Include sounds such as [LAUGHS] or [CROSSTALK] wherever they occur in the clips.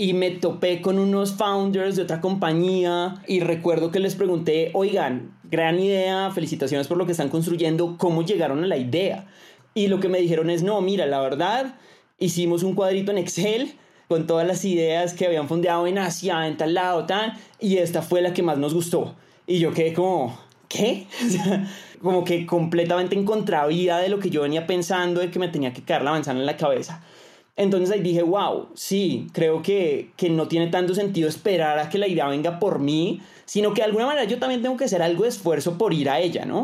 y me topé con unos founders de otra compañía y recuerdo que les pregunté, oigan, gran idea, felicitaciones por lo que están construyendo, ¿cómo llegaron a la idea? Y lo que me dijeron es, no, mira, la verdad, hicimos un cuadrito en Excel con todas las ideas que habían fondeado en Asia, en tal lado, tal, y esta fue la que más nos gustó. Y yo quedé como, ¿qué? [LAUGHS] como que completamente en contravía de lo que yo venía pensando de que me tenía que caer la manzana en la cabeza. Entonces ahí dije, wow, sí, creo que, que no tiene tanto sentido esperar a que la idea venga por mí, sino que de alguna manera yo también tengo que hacer algo de esfuerzo por ir a ella, ¿no?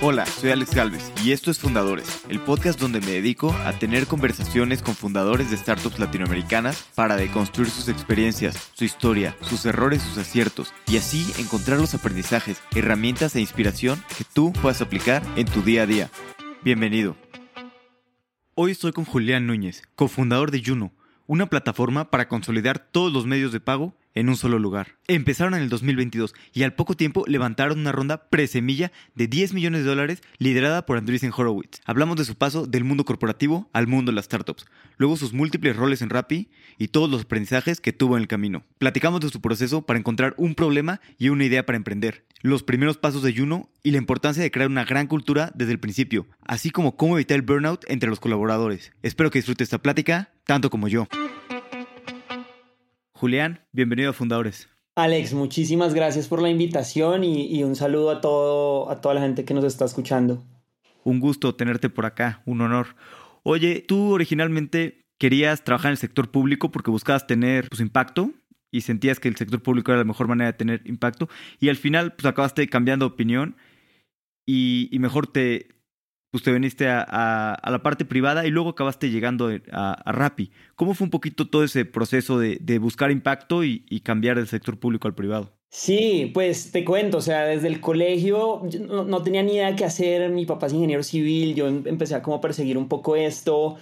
Hola, soy Alex Galvez y esto es Fundadores, el podcast donde me dedico a tener conversaciones con fundadores de startups latinoamericanas para deconstruir sus experiencias, su historia, sus errores, sus aciertos y así encontrar los aprendizajes, herramientas e inspiración que tú puedas aplicar en tu día a día. Bienvenido. Hoy estoy con Julián Núñez, cofundador de Juno, una plataforma para consolidar todos los medios de pago en un solo lugar. Empezaron en el 2022 y al poco tiempo levantaron una ronda presemilla de 10 millones de dólares liderada por Andreessen Horowitz. Hablamos de su paso del mundo corporativo al mundo de las startups, luego sus múltiples roles en Rappi y todos los aprendizajes que tuvo en el camino. Platicamos de su proceso para encontrar un problema y una idea para emprender, los primeros pasos de Juno y la importancia de crear una gran cultura desde el principio, así como cómo evitar el burnout entre los colaboradores. Espero que disfrute esta plática tanto como yo. Julián, bienvenido a Fundadores. Alex, muchísimas gracias por la invitación y, un saludo a, todo, a toda la gente que nos está escuchando. Un gusto tenerte por acá, un honor. Oye, tú originalmente querías trabajar en el sector público porque buscabas tener pues, impacto y sentías que el sector público era la mejor manera de tener impacto y al final pues acabaste cambiando de opinión y, y mejor te, pues te a, la parte privada y luego acabaste llegando a, a Rappi. ¿Cómo fue un poquito todo ese proceso de, buscar impacto y, cambiar del sector público al privado? Sí, pues te cuento, o sea, desde el colegio no, tenía ni idea qué hacer, mi papá es ingeniero civil, yo em, empecé a como perseguir un poco esto,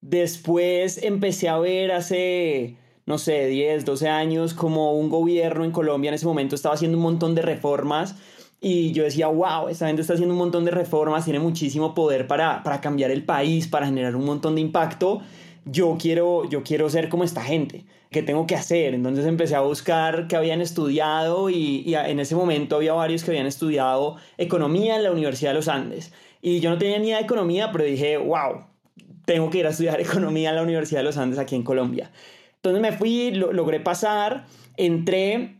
después empecé a ver hace, no sé, 10, 12 años como un gobierno en Colombia en ese momento estaba haciendo un montón de reformas y yo decía, wow, esta gente está haciendo un montón de reformas, tiene muchísimo poder para, para cambiar el país, para generar un montón de impacto. Yo quiero, yo quiero ser como esta gente. ¿Qué tengo que hacer? Entonces empecé a buscar qué habían estudiado y, en ese momento había varios que habían estudiado economía en la Universidad de los Andes. Y yo no tenía ni idea de economía, pero dije, wow, tengo que ir a estudiar [LAUGHS] economía en la Universidad de los Andes aquí en Colombia. Entonces me fui, lo, logré pasar, entré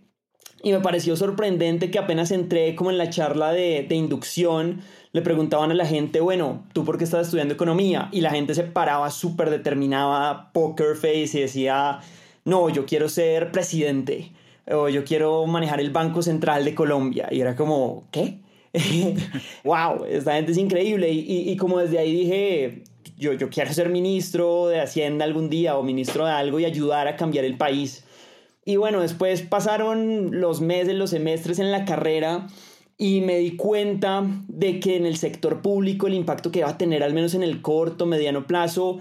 y me pareció sorprendente que apenas entré como en la charla de, de, inducción, le preguntaban a la gente, bueno, ¿tú por qué estás estudiando economía? Y la gente se paraba súper determinada, poker face, y decía, no, yo quiero ser presidente, o yo quiero manejar el Banco Central de Colombia. Y era como, ¿qué? [LAUGHS] wow, esta gente es increíble. Y, y, como desde ahí dije, yo, yo quiero ser ministro de Hacienda algún día o ministro de algo y ayudar a cambiar el país. Y bueno, después pasaron los meses, los semestres en la carrera y me di cuenta de que en el sector público el impacto que iba a tener, al menos en el corto, mediano plazo,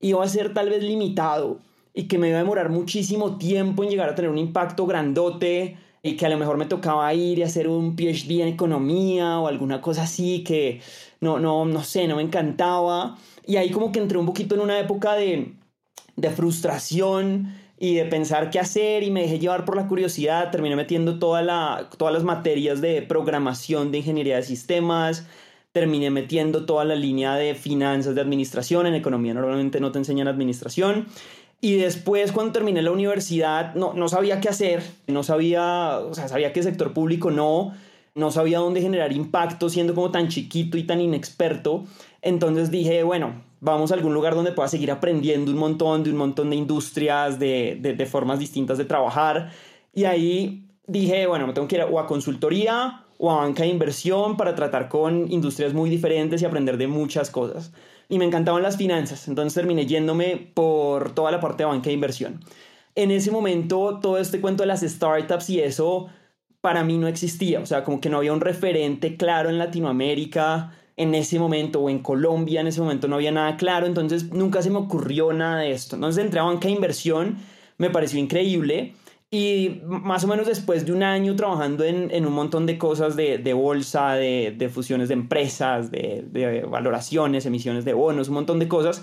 iba a ser tal vez limitado y que me iba a demorar muchísimo tiempo en llegar a tener un impacto grandote y que a lo mejor me tocaba ir y hacer un PhD en economía o alguna cosa así que no, no, no sé, no me encantaba. Y ahí como que entré un poquito en una época de, de frustración y de pensar qué hacer y me dejé llevar por la curiosidad, terminé metiendo toda la, todas las materias de programación de ingeniería de sistemas, terminé metiendo toda la línea de finanzas, de administración, en economía normalmente no te enseñan administración. Y después cuando terminé la universidad no, no sabía qué hacer, no sabía, o sea, sabía que sector público no, no sabía dónde generar impacto siendo como tan chiquito y tan inexperto. Entonces dije, bueno, vamos a algún lugar donde pueda seguir aprendiendo un montón de un montón de industrias, de, de, formas distintas de trabajar. Y ahí dije, bueno, me tengo que ir a consultoría o a banca de inversión para tratar con industrias muy diferentes y aprender de muchas cosas. Y me encantaban las finanzas, entonces terminé yéndome por toda la parte de banca de inversión. En ese momento, todo este cuento de las startups y eso para mí no existía, o sea, como que no había un referente claro en Latinoamérica en ese momento o en Colombia en ese momento no había nada claro, entonces nunca se me ocurrió nada de esto. Entonces entré a banca de inversión, me pareció increíble y más o menos después de un año trabajando en, un montón de cosas de, bolsa, de, fusiones de empresas, de, de, valoraciones, emisiones de bonos, un montón de cosas,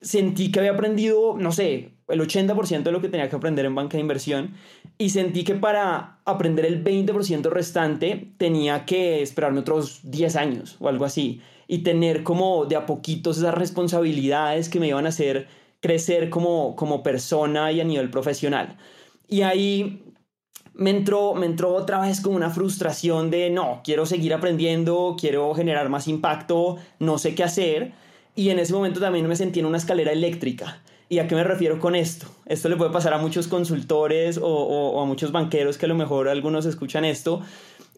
sentí que había aprendido, no sé, el 80% de lo que tenía que aprender en banca de inversión y sentí que para aprender el 20% restante tenía que esperarme otros 10 años o algo así y tener como de a poquitos esas responsabilidades que me iban a hacer crecer como, como persona y a nivel profesional. Y ahí me entró, me entró otra vez con una frustración de no, quiero seguir aprendiendo, quiero generar más impacto, no sé qué hacer. Y en ese momento también me sentí en una escalera eléctrica. ¿Y a qué me refiero con esto? Esto le puede pasar a muchos consultores o, a muchos banqueros que a lo mejor algunos escuchan esto.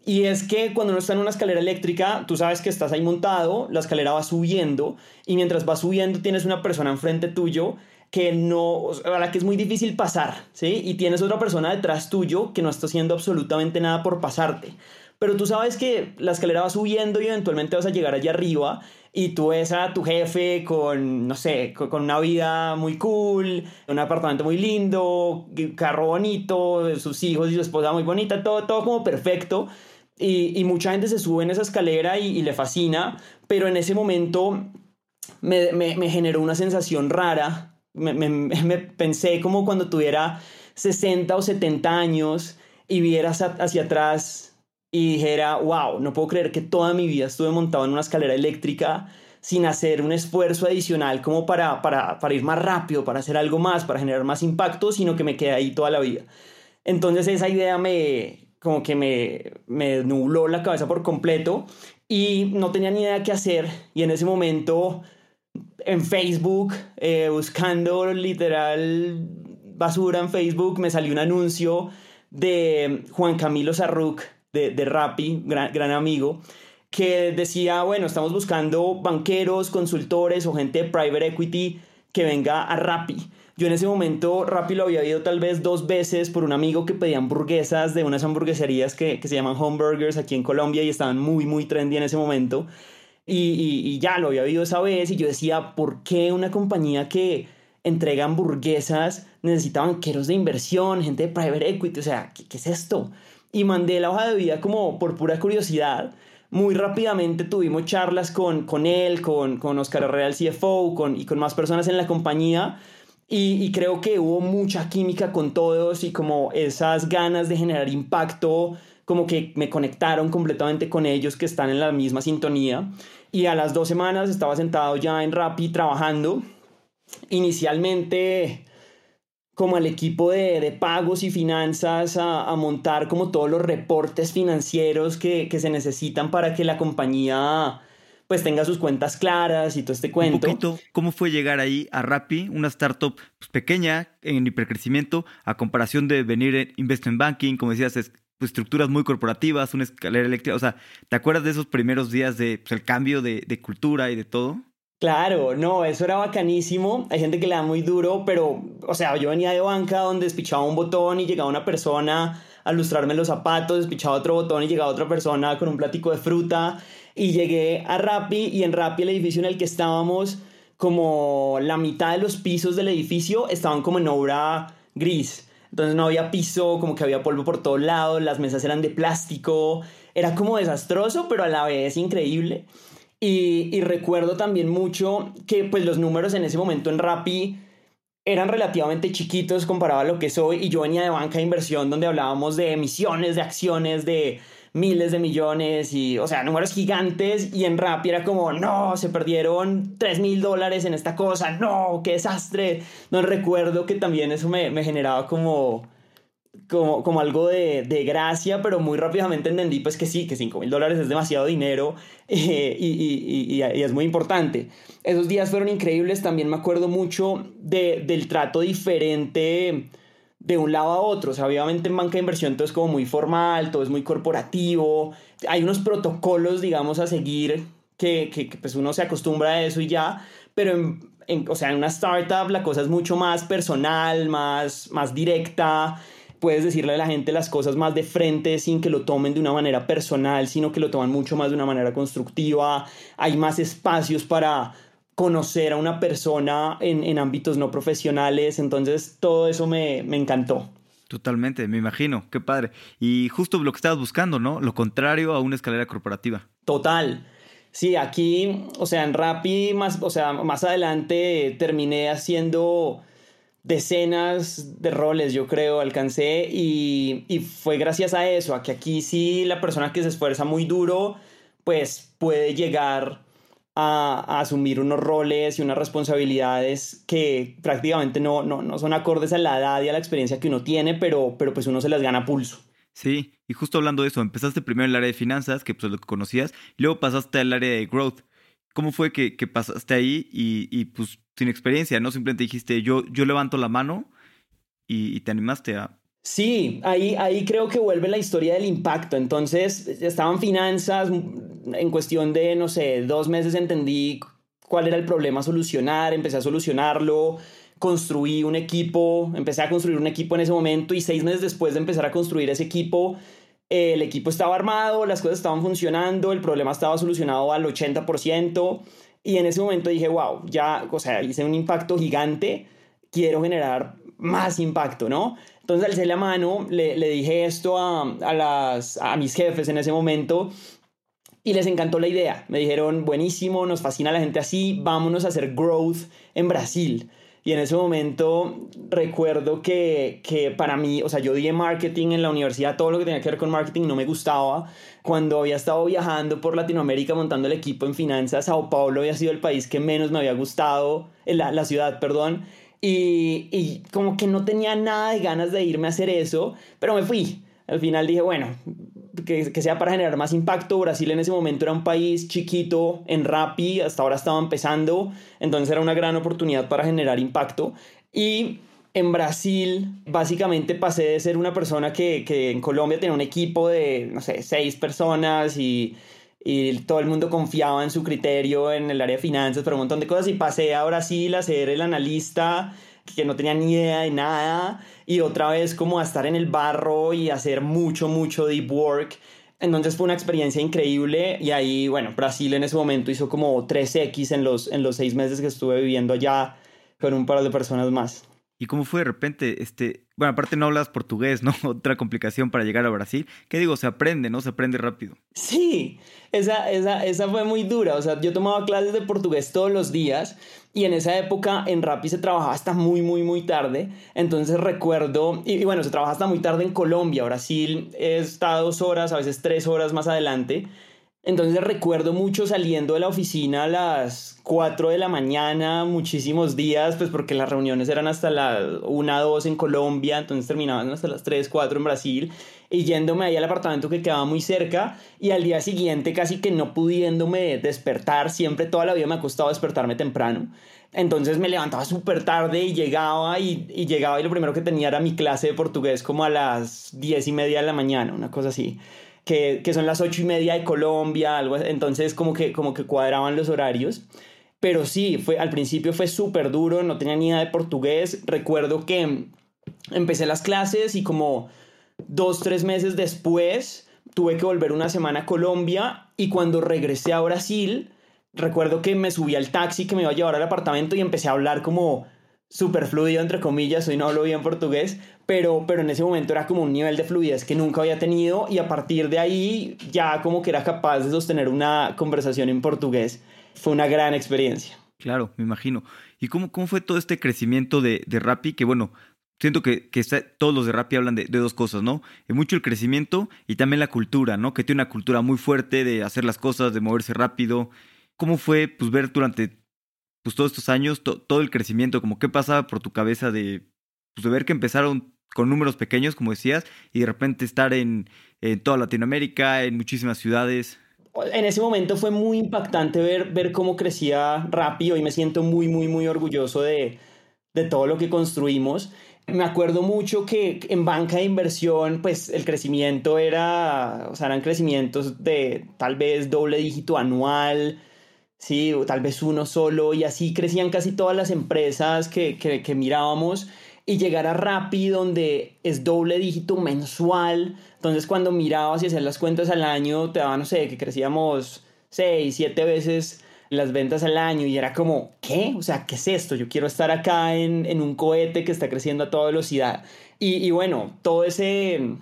Y es que cuando uno está en una escalera eléctrica, tú sabes que estás ahí montado, la escalera va subiendo y mientras va subiendo tienes una persona enfrente tuyo que no, a la que es muy difícil pasar, ¿sí? Y tienes otra persona detrás tuyo que no está haciendo absolutamente nada por pasarte. Pero tú sabes que la escalera va subiendo y eventualmente vas a llegar allá arriba y tú ves a tu jefe con, no sé, con, una vida muy cool, un apartamento muy lindo, carro bonito, sus hijos y su esposa muy bonita, todo, todo como perfecto. Y, mucha gente se sube en esa escalera y, le fascina, pero en ese momento me, me generó una sensación rara me, me, [LAUGHS] pensé como cuando tuviera 60 o 70 años y vieras hacia atrás y dijera, wow, no puedo creer que toda mi vida estuve montado en una escalera eléctrica sin hacer un esfuerzo adicional como para, para, para ir más rápido, para hacer algo más, para generar más impacto, sino que me quedé ahí toda la vida. Entonces esa idea me, como que me, me nubló la cabeza por completo y no tenía ni idea qué hacer y en ese momento en Facebook, eh, buscando literal basura en Facebook, me salió un anuncio de Juan Camilo Sarruc, de, de Rappi, gran, gran amigo, que decía, bueno, estamos buscando banqueros, consultores o gente de private equity que venga a Rappi. Yo en ese momento Rappi lo había ido tal vez dos veces por un amigo que pedía hamburguesas de unas hamburgueserías que, que se llaman Homeburgers aquí en Colombia y estaban muy, muy trendy en ese momento. Y, ya lo había oído esa vez y yo decía, ¿por qué una compañía que entrega hamburguesas necesita banqueros de inversión, gente de private equity? O sea, ¿qué, es esto? Y mandé la hoja de vida como por pura curiosidad. Muy rápidamente tuvimos charlas con, con él, con, con Oscar Herrera, el CFO, con, y con más personas en la compañía. Y, creo que hubo mucha química con todos y como esas ganas de generar impacto, como que me conectaron completamente con ellos que están en la misma sintonía y a las dos semanas estaba sentado ya en Rappi trabajando. Inicialmente como al equipo de, pagos y finanzas a, montar como todos los reportes financieros que, se necesitan para que la compañía pues tenga sus cuentas claras y todo este cuento. Un ¿cómo fue llegar ahí a Rappi, una startup pues, pequeña en hipercrecimiento, a comparación de venir en investment banking, como decías, es pues, estructuras muy corporativas, una escalera eléctrica. O sea, ¿te acuerdas de esos primeros días de pues, el cambio de, de, cultura y de todo? Claro, no, eso era bacanísimo. Hay gente que le da muy duro, pero, o sea, yo venía de banca donde despichaba un botón y llegaba una persona a lustrarme los zapatos, despichaba otro botón y llegaba otra persona con un platico de fruta. Y llegué a Rappi y en Rappi el edificio en el que estábamos, como la mitad de los pisos del edificio estaban como en obra gris. Entonces no había piso, como que había polvo por todos lados, las mesas eran de plástico, era como desastroso, pero a la vez increíble. Y, recuerdo también mucho que pues los números en ese momento en Rappi eran relativamente chiquitos comparado a lo que soy y yo venía de banca de inversión donde hablábamos de emisiones de acciones de miles de millones y, o sea, números gigantes. Y en Rappi era como, no, se perdieron 3 mil dólares en esta cosa, no, qué desastre. No recuerdo que también eso me, me generaba como, como, como algo de, de, gracia, pero muy rápidamente entendí pues que sí, que 5 mil dólares es demasiado dinero [LAUGHS] eh, y, y, y, y, es muy importante. Esos días fueron increíbles, también me acuerdo mucho de, del trato diferente de un lado a otro. O sea, obviamente en banca de inversión todo es como muy formal, todo es muy corporativo. Hay unos protocolos, digamos, a seguir que, que, pues uno se acostumbra a eso y ya. Pero en, o sea, en una startup la cosa es mucho más personal, más, más directa. Puedes decirle a la gente las cosas más de frente sin que lo tomen de una manera personal, sino que lo toman mucho más de una manera constructiva. Hay más espacios para conocer a una persona en, en ámbitos no profesionales, entonces todo eso me, me encantó. Totalmente, me imagino, qué padre. Y justo lo que estabas buscando, ¿no? Lo contrario a una escalera corporativa. Total. Sí, aquí, o sea, en Rappi, más, o sea, más adelante terminé haciendo decenas de roles, yo creo, alcancé y, y, fue gracias a eso, a que aquí sí la persona que se esfuerza muy duro, pues puede llegar a, asumir unos roles y unas responsabilidades que prácticamente no, no, no, son acordes a la edad y a la experiencia que uno tiene, pero, pero pues uno se las gana pulso. Sí, y justo hablando de eso, empezaste primero en el área de finanzas, que pues lo que conocías, y luego pasaste al área de growth. ¿Cómo fue que, que pasaste ahí y, y, pues sin experiencia, no? Simplemente dijiste, yo, yo levanto la mano y, y te animaste a, Sí, ahí, ahí creo que vuelve la historia del impacto. Entonces, estaban finanzas, en cuestión de, no sé, dos meses entendí cuál era el problema a solucionar, empecé a solucionarlo, construí un equipo, empecé a construir un equipo en ese momento y seis meses después de empezar a construir ese equipo, el equipo estaba armado, las cosas estaban funcionando, el problema estaba solucionado al 80% y en ese momento dije, wow, ya, o sea, hice un impacto gigante, quiero generar más impacto, ¿no? Entonces alcé la mano, le, dije esto a, a, las, a mis jefes en ese momento y les encantó la idea. Me dijeron, buenísimo, nos fascina la gente así, vámonos a hacer growth en Brasil. Y en ese momento recuerdo que, que, para mí, o sea, yo di marketing en la universidad, todo lo que tenía que ver con marketing no me gustaba. Cuando había estado viajando por Latinoamérica montando el equipo en finanzas, Sao Paulo había sido el país que menos me había gustado, la, la ciudad, perdón. Y, y como que no tenía nada de ganas de irme a hacer eso, pero me fui. Al final dije, bueno, que, sea para generar más impacto. Brasil en ese momento era un país chiquito en Rappi, hasta ahora estaba empezando, entonces era una gran oportunidad para generar impacto. Y en Brasil, básicamente pasé de ser una persona que, que en Colombia tenía un equipo de, no sé, seis personas y, y todo el mundo confiaba en su criterio en el área de finanzas, pero un montón de cosas, y pasé a Brasil a ser el analista que no tenía ni idea de nada y otra vez como a estar en el barro y hacer mucho, mucho deep work. Entonces fue una experiencia increíble y ahí, bueno, Brasil en ese momento hizo como 3X en los, en los seis meses que estuve viviendo allá con un par de personas más. ¿Y cómo fue de repente, este, bueno, aparte no hablas portugués, ¿no? [LAUGHS] Otra complicación para llegar a Brasil. ¿Qué digo? Se aprende, ¿no? Se aprende rápido. Sí, esa, esa, esa fue muy dura. O sea, yo tomaba clases de portugués todos los días y en esa época en Rappi se trabajaba hasta muy, muy, muy tarde. Entonces recuerdo, y, y bueno, se trabaja hasta muy tarde en Colombia. Brasil está dos horas, a veces tres horas más adelante. Entonces recuerdo mucho saliendo de la oficina a las 4 de la mañana, muchísimos días, pues porque las reuniones eran hasta las 1, 2 en Colombia, entonces terminaban hasta las 3, 4 en Brasil, y yéndome ahí al apartamento que quedaba muy cerca, y al día siguiente casi que no pudiéndome despertar, siempre toda la vida me ha costado despertarme temprano. Entonces me levantaba súper tarde y llegaba y, y, llegaba y lo primero que tenía era mi clase de portugués como a las 10 y media de la mañana, una cosa así que, que son las ocho y media de Colombia, algo entonces como que, como que cuadraban los horarios. Pero sí, fue, al principio fue súper duro, no tenía ni idea de portugués. Recuerdo que empecé las clases y como dos, tres meses después tuve que volver una semana a Colombia y cuando regresé a Brasil, recuerdo que me subí al taxi que me iba a llevar al apartamento y empecé a hablar como súper fluido, entre comillas, hoy no hablo bien portugués, pero, pero en ese momento era como un nivel de fluidez que nunca había tenido y a partir de ahí ya como que era capaz de sostener una conversación en portugués. Fue una gran experiencia. Claro, me imagino. ¿Y cómo, cómo fue todo este crecimiento de, de Rappi? Que bueno, siento que, que todos los de Rappi hablan de, de, dos cosas, ¿no? Mucho el crecimiento y también la cultura, ¿no? Que tiene una cultura muy fuerte de hacer las cosas, de moverse rápido. ¿Cómo fue pues ver durante pues todos estos años, to, todo el crecimiento, como qué pasaba por tu cabeza de, pues, de ver que empezaron con números pequeños, como decías, y de repente estar en, en toda Latinoamérica, en muchísimas ciudades. En ese momento fue muy impactante ver, ver cómo crecía rápido y me siento muy, muy, muy orgulloso de, de todo lo que construimos. Me acuerdo mucho que en banca de inversión, pues el crecimiento era, o sea, eran crecimientos de tal vez doble dígito anual, sí, o tal vez uno solo, y así crecían casi todas las empresas que, que, mirábamos y llegar a Rappi donde es doble dígito mensual. Entonces cuando mirabas y hacías las cuentas al año, te daban, no sé, que crecíamos seis, siete veces las ventas al año y era como, ¿qué? O sea, ¿qué es esto? Yo quiero estar acá en, en un cohete que está creciendo a toda velocidad. Y, y bueno, todo ese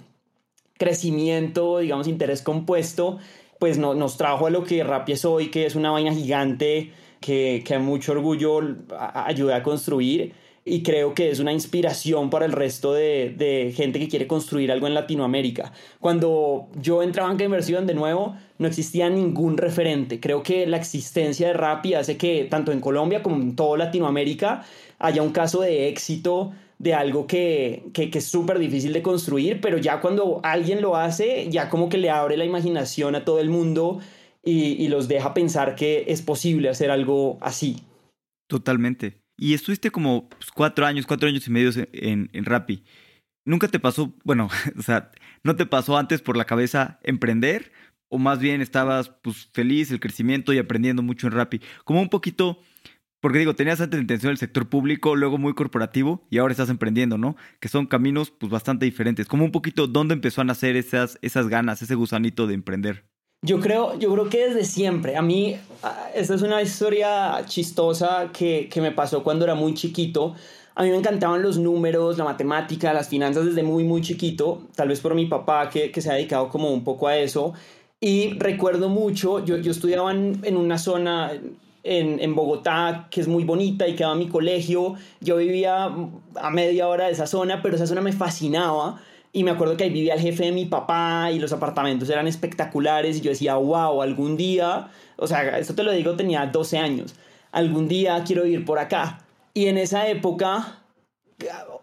crecimiento, digamos, interés compuesto, pues no, nos trajo a lo que Rappi es hoy, que es una vaina gigante que, que mucho orgullo ayuda a construir y creo que es una inspiración para el resto de, de, gente que quiere construir algo en Latinoamérica. Cuando yo entré a banca de inversión, de nuevo, no existía ningún referente. Creo que la existencia de Rappi hace que tanto en Colombia como en toda Latinoamérica haya un caso de éxito de algo que, que, es súper difícil de construir, pero ya cuando alguien lo hace, ya como que le abre la imaginación a todo el mundo y, y los deja pensar que es posible hacer algo así. Totalmente. Y estuviste como pues, cuatro años, cuatro años y medio en, en Rappi. ¿Nunca te pasó, bueno, [LAUGHS] o sea, no te pasó antes por la cabeza emprender? ¿O más bien estabas pues feliz, el crecimiento y aprendiendo mucho en Rappi? Como un poquito, porque digo, tenías antes la intención del sector público, luego muy corporativo y ahora estás emprendiendo, ¿no? Que son caminos pues bastante diferentes. Como un poquito, ¿dónde empezó a nacer esas, esas ganas, ese gusanito de emprender? Yo creo, yo creo que desde siempre. A mí, esta es una historia chistosa que, que me pasó cuando era muy chiquito. A mí me encantaban los números, la matemática, las finanzas desde muy, muy chiquito. Tal vez por mi papá que, que se ha dedicado como un poco a eso. Y recuerdo mucho, yo, yo estudiaba en, en una zona en, en, Bogotá que es muy bonita y quedaba mi colegio. Yo vivía a media hora de esa zona, pero esa zona me fascinaba y me acuerdo que ahí vivía el jefe de mi papá y los apartamentos eran espectaculares y yo decía, wow, algún día, o sea, esto te lo digo, tenía 12 años, algún día quiero ir por acá. Y en esa época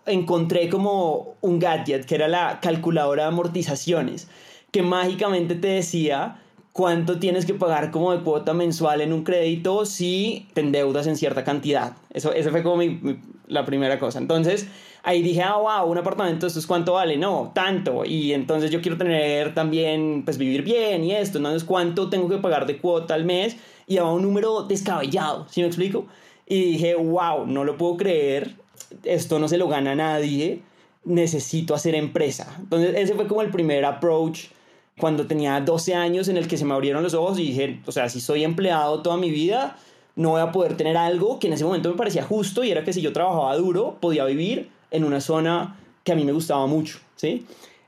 encontré como un gadget que era la calculadora de amortizaciones, que mágicamente te decía cuánto tienes que pagar como de cuota mensual en un crédito si te endeudas en cierta cantidad. Eso, esa fue como la primera cosa. Entonces, ahí dije, ah, wow, un apartamento, ¿esto es cuánto vale? No, tanto. Y entonces yo quiero tener también, pues vivir bien y esto. Entonces, ¿cuánto tengo que pagar de cuota al mes? Y daba un número descabellado, ¿sí me explico? Y dije, wow, no lo puedo creer. Esto no se lo gana nadie. Necesito hacer empresa. Entonces, ese fue como el primer approach cuando tenía 12 años en el que se me abrieron los ojos y dije, o sea, si soy empleado toda mi vida, no voy a poder tener algo que en ese momento me parecía justo y era que si yo trabajaba duro, podía vivir en una zona que a mí me gustaba mucho, ¿sí?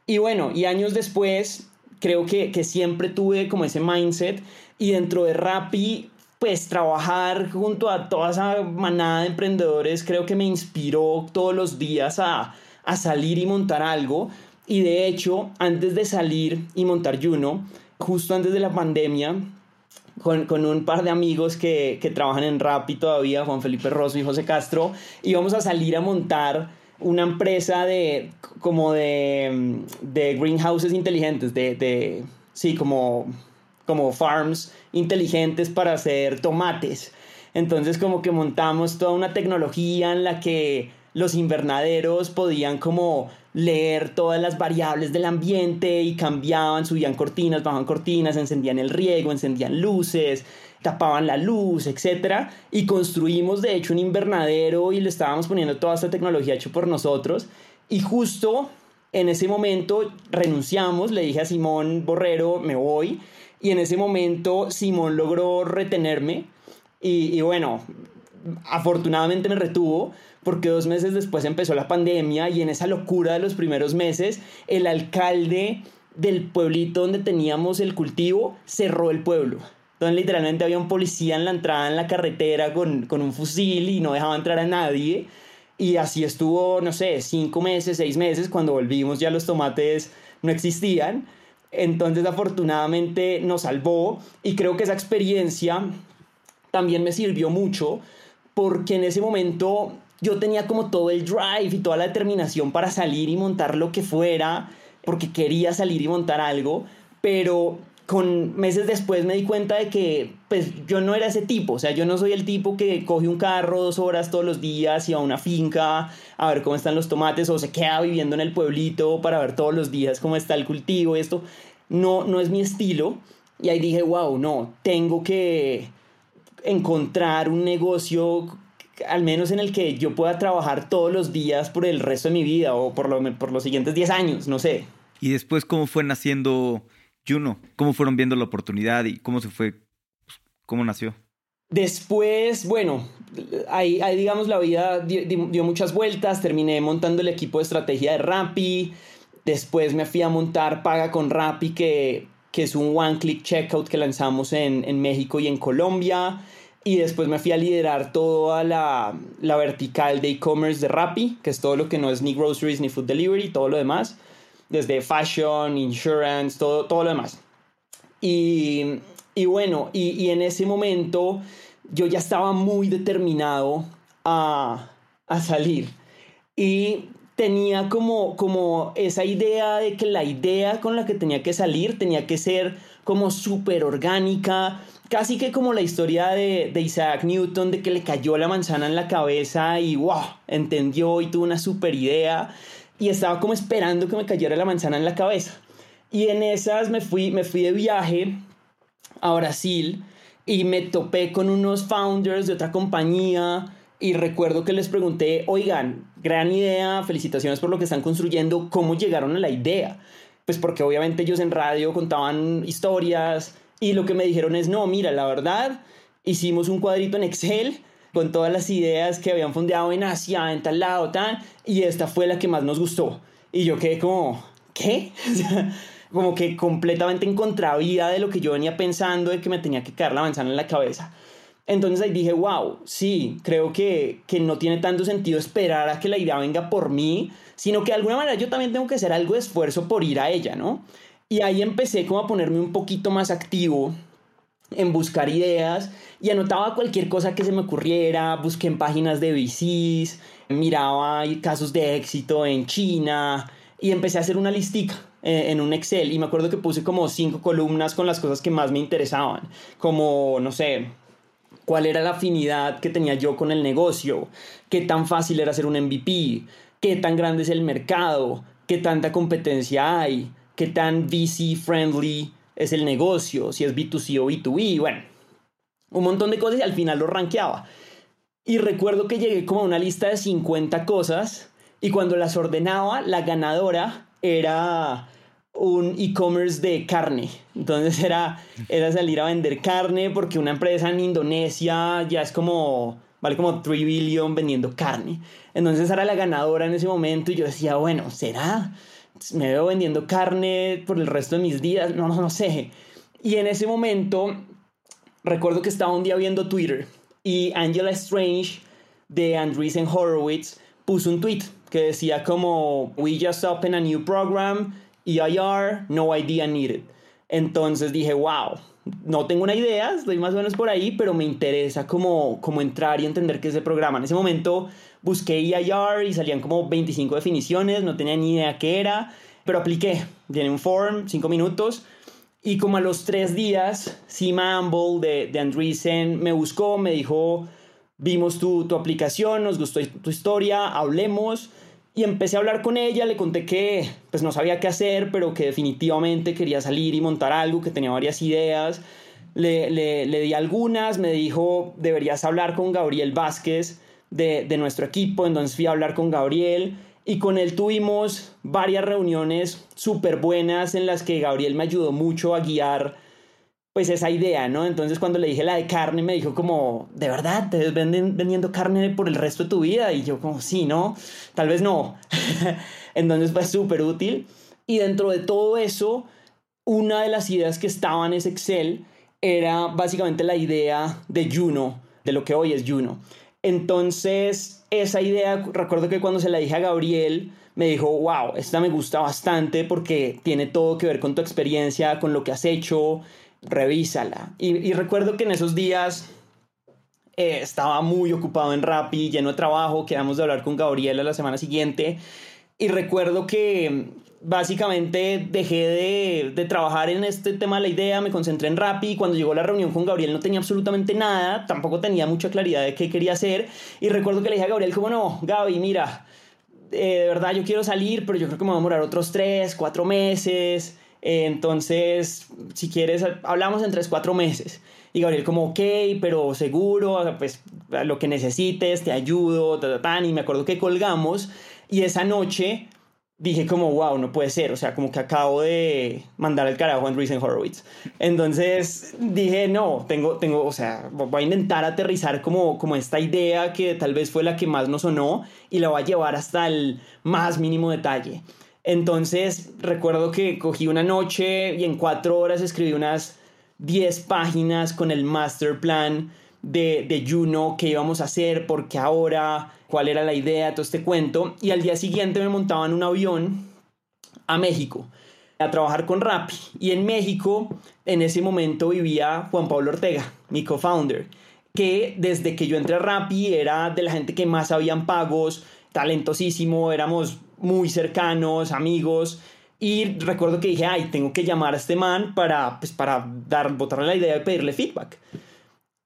Y bueno, y años después, creo que, que siempre tuve como ese mindset y dentro de Rappi, pues trabajar junto a toda esa manada de emprendedores creo que me inspiró todos los días a, a salir y montar algo. Y de hecho, antes de salir y montar Juno, justo antes de la pandemia, con, con, un par de amigos que, que trabajan en Rappi todavía, Juan Felipe Rosso y José Castro, íbamos a salir a montar una empresa de como de, de greenhouses inteligentes, de, de sí, como, como farms inteligentes para hacer tomates. Entonces como que montamos toda una tecnología en la que los invernaderos podían como leer todas las variables del ambiente y cambiaban, subían cortinas, bajaban cortinas, encendían el riego, encendían luces, tapaban la luz, etc. Y construimos de hecho un invernadero y le estábamos poniendo toda esta tecnología hecho por nosotros. Y justo en ese momento renunciamos, le dije a Simón Borrero, me voy. Y en ese momento Simón logró retenerme. Y, y bueno, afortunadamente me retuvo porque dos meses después empezó la pandemia y en esa locura de los primeros meses, el alcalde del pueblito donde teníamos el cultivo cerró el pueblo. Entonces literalmente había un policía en la entrada en la carretera con, con un fusil y no dejaba entrar a nadie. Y así estuvo, no sé, cinco meses, seis meses, cuando volvimos ya los tomates no existían. Entonces afortunadamente nos salvó y creo que esa experiencia también me sirvió mucho porque en ese momento yo tenía como todo el drive y toda la determinación para salir y montar lo que fuera, porque quería salir y montar algo, pero con meses después me di cuenta de que pues yo no era ese tipo, o sea, yo no soy el tipo que coge un carro dos horas todos los días y va a una finca a ver cómo están los tomates o se queda viviendo en el pueblito para ver todos los días cómo está el cultivo esto, no, no es mi estilo. Y ahí dije, wow, no, tengo que encontrar un negocio al menos en el que yo pueda trabajar todos los días por el resto de mi vida o por, lo, por los siguientes 10 años, no sé. Y después, ¿cómo fue naciendo Juno? ¿Cómo fueron viendo la oportunidad y cómo se fue, cómo nació? Después, bueno, ahí, ahí digamos la vida dio, dio, muchas vueltas, terminé montando el equipo de estrategia de Rappi, después me fui a montar Paga con Rappi, que que es un one-click checkout que lanzamos en, en México y en Colombia y después me fui a liderar toda la, la vertical de e-commerce de Rappi, que es todo lo que no es ni groceries ni food delivery, todo lo demás, desde fashion, insurance, todo, todo lo demás. Y, y bueno, y, y, en ese momento yo ya estaba muy determinado a, a salir. Y tenía como, como esa idea de que la idea con la que tenía que salir tenía que ser como súper orgánica, casi que como la historia de, Isaac Newton, de que le cayó la manzana en la cabeza y wow, entendió y tuvo una super idea y estaba como esperando que me cayera la manzana en la cabeza. Y en esas me fui, me fui de viaje a Brasil y me topé con unos founders de otra compañía y recuerdo que les pregunté, oigan, gran idea, felicitaciones por lo que están construyendo, ¿cómo llegaron a la idea? Pues porque obviamente ellos en radio contaban historias, y lo que me dijeron es, no, mira, la verdad, hicimos un cuadrito en Excel con todas las ideas que habían fondeado en Asia, en tal lado, tal, y esta fue la que más nos gustó. Y yo quedé como, ¿qué? [LAUGHS] como que completamente en contravía de lo que yo venía pensando de que me tenía que caer la manzana en la cabeza. Entonces ahí dije, wow, sí, creo que, que no tiene tanto sentido esperar a que la idea venga por mí, sino que de alguna manera yo también tengo que hacer algo de esfuerzo por ir a ella, ¿no? Y ahí empecé como a ponerme un poquito más activo en buscar ideas y anotaba cualquier cosa que se me ocurriera, busqué en páginas de VCs, miraba casos de éxito en China y empecé a hacer una listica en un Excel y me acuerdo que puse como cinco columnas con las cosas que más me interesaban, como, no sé, cuál era la afinidad que tenía yo con el negocio, qué tan fácil era hacer un MVP, qué tan grande es el mercado, qué tanta competencia hay, qué tan VC friendly es el negocio, si es B2C o B2B, bueno, un montón de cosas y al final lo rankeaba. Y recuerdo que llegué como a una lista de 50 cosas y cuando las ordenaba, la ganadora era un e-commerce de carne. Entonces era, era salir a vender carne porque una empresa en Indonesia ya es como, vale como 3 billion vendiendo carne. Entonces era la ganadora en ese momento y yo decía, bueno, ¿será? Me veo vendiendo carne por el resto de mis días, no, no, no sé. Y en ese momento, recuerdo que estaba un día viendo Twitter y Angela Strange de Andreessen Horowitz puso un tweet que decía como, we just opened a new program, EIR, no idea needed. Entonces dije, wow, no tengo una idea, estoy más o menos por ahí, pero me interesa como, como entrar y entender qué es el programa. En ese momento busqué EIR y salían como 25 definiciones, no tenía ni idea qué era, pero apliqué. Tiene un form, 5 minutos. Y como a los 3 días, Sima Amble de, de Andreessen me buscó, me dijo, vimos tu, tu aplicación, nos gustó tu historia, hablemos. Y empecé a hablar con ella, le conté que pues no sabía qué hacer, pero que definitivamente quería salir y montar algo, que tenía varias ideas. Le, le, le di algunas, me dijo, deberías hablar con Gabriel Vázquez, de, nuestro equipo, entonces fui a hablar con Gabriel y con él tuvimos varias reuniones súper buenas en las que Gabriel me ayudó mucho a guiar pues esa idea, ¿no? Entonces cuando le dije la de carne me dijo como, ¿de verdad te ves vendiendo carne por el resto de tu vida? Y yo como, sí, ¿no? Tal vez no. [LAUGHS] entonces fue súper útil. Y dentro de todo eso, una de las ideas que estaba en ese Excel era básicamente la idea de Juno, de lo que hoy es Juno. Entonces, esa idea, recuerdo que cuando se la dije a Gabriel, me dijo, wow, esta me gusta bastante porque tiene todo que ver con tu experiencia, con lo que has hecho, revísala. Y, recuerdo que en esos días eh, estaba muy ocupado en Rappi, lleno de trabajo, quedamos de hablar con Gabriel la semana siguiente. Y recuerdo que básicamente dejé de, trabajar en este tema de la idea, me concentré en Rappi. Cuando llegó la reunión con Gabriel no tenía absolutamente nada, tampoco tenía mucha claridad de qué quería hacer. Y recuerdo que le dije a Gabriel como no, Gaby, mira, eh, de verdad yo quiero salir, pero yo creo que me va a demorar otros tres, cuatro meses, eh, entonces si quieres hablamos en tres, cuatro meses. Y Gabriel como, ok, pero seguro, pues lo que necesites, te ayudo, y me acuerdo que colgamos y esa noche dije como, wow, no puede ser, o sea, como que acabo de mandar el carajo a Andreessen Horowitz. Entonces dije, no, tengo, tengo, o sea, voy a intentar aterrizar como, como esta idea que tal vez fue la que más nos sonó y la voy a llevar hasta el más mínimo detalle. Entonces recuerdo que cogí una noche y en cuatro horas escribí unas 10 páginas con el master plan de, de Juno, qué íbamos a hacer, por qué ahora, cuál era la idea, todo este cuento. Y al día siguiente me montaba en un avión a México a trabajar con Rappi. Y en México, en ese momento vivía Juan Pablo Ortega, mi co-founder, que desde que yo entré a Rappi era de la gente que más habían pagos, talentosísimo, éramos muy cercanos, amigos. Y recuerdo que dije, ay, tengo que llamar a este man para, pues, para dar, botarle la idea de pedirle feedback.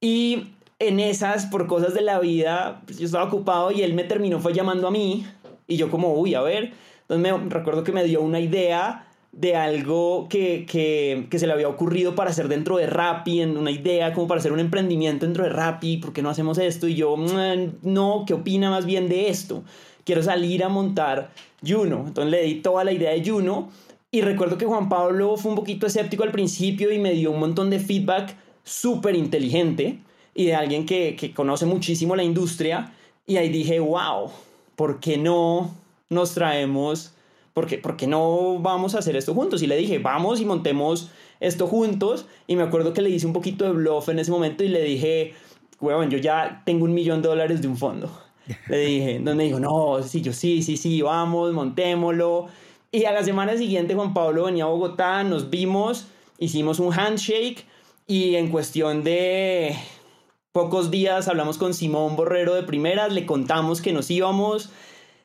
Y en esas, por cosas de la vida, pues, yo estaba ocupado y él me terminó, fue llamando a mí. Y yo como, uy, a ver. Entonces me recuerdo que me dio una idea de algo que, que, que, se le había ocurrido para hacer dentro de Rappi, en una idea como para hacer un emprendimiento dentro de Rappi, ¿por qué no hacemos esto? Y yo, mm, no, ¿qué opina más bien de esto? Quiero salir a montar Juno. Entonces le di toda la idea de Juno y recuerdo que Juan Pablo fue un poquito escéptico al principio y me dio un montón de feedback súper inteligente y de alguien que, que conoce muchísimo la industria y ahí dije, wow, ¿por qué no nos traemos porque, porque no vamos a hacer esto juntos. Y le dije, vamos y montemos esto juntos. Y me acuerdo que le hice un poquito de bluff en ese momento y le dije, huevón, yo ya tengo un millón de dólares de un fondo. [LAUGHS] Le dije, entonces me dijo, no, sí, yo sí, sí, sí, vamos, montémoslo. Y a la semana siguiente Juan Pablo venía a Bogotá, nos vimos, hicimos un handshake y en cuestión de pocos días hablamos con Simón Borrero de primeras, le contamos que nos íbamos,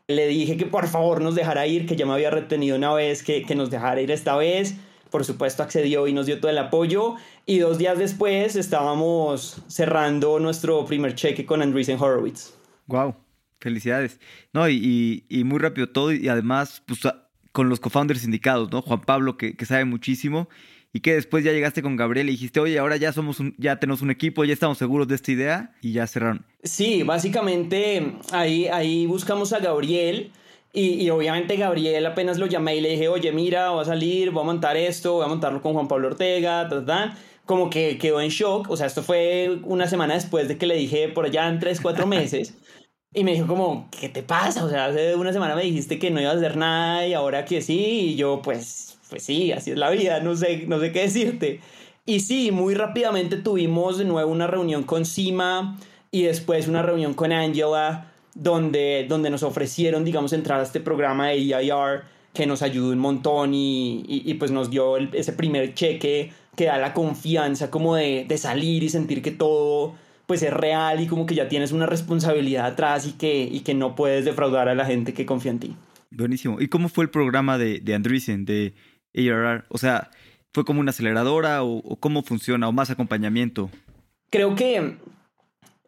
le dije que por favor nos dejara ir, que ya me había retenido una vez, que, que nos dejara ir esta vez. Por supuesto accedió y nos dio todo el apoyo. Y dos días después estábamos cerrando nuestro primer cheque con Andreessen Horowitz. Wow, felicidades. No, y, y, muy rápido todo y además pues, con los co-founders indicados, ¿no? Juan Pablo, que, que sabe muchísimo, y que después ya llegaste con Gabriel y dijiste, oye, ahora ya somos un, ya tenemos un equipo, ya estamos seguros de esta idea y ya cerraron. Sí, básicamente ahí, ahí buscamos a Gabriel y, obviamente Gabriel apenas lo llamé y le dije, oye, mira, voy a salir, voy a montar esto, voy a montarlo con Juan Pablo Ortega, ta, ta, como que quedó en shock, o sea, esto fue una semana después de que le dije por allá en tres, cuatro meses. [LAUGHS] Y me dijo como, ¿qué te pasa? O sea, hace una semana me dijiste que no ibas a hacer nada y ahora que sí. Y yo, pues, pues sí, así es la vida, no sé, no sé qué decirte. Y sí, muy rápidamente tuvimos de nuevo una reunión con Sima y después una reunión con Angela, donde, donde nos ofrecieron, digamos, entrar a este programa de EIR que nos ayudó un montón y, y, pues nos dio ese primer cheque que da la confianza como de, de, salir y sentir que todo pues es real y como que ya tienes una responsabilidad atrás y que, y que no puedes defraudar a la gente que confía en ti. Buenísimo. ¿Y cómo fue el programa de, de Andreessen, de ARR? O sea, ¿fue como una aceleradora o, cómo funciona o más acompañamiento? Creo que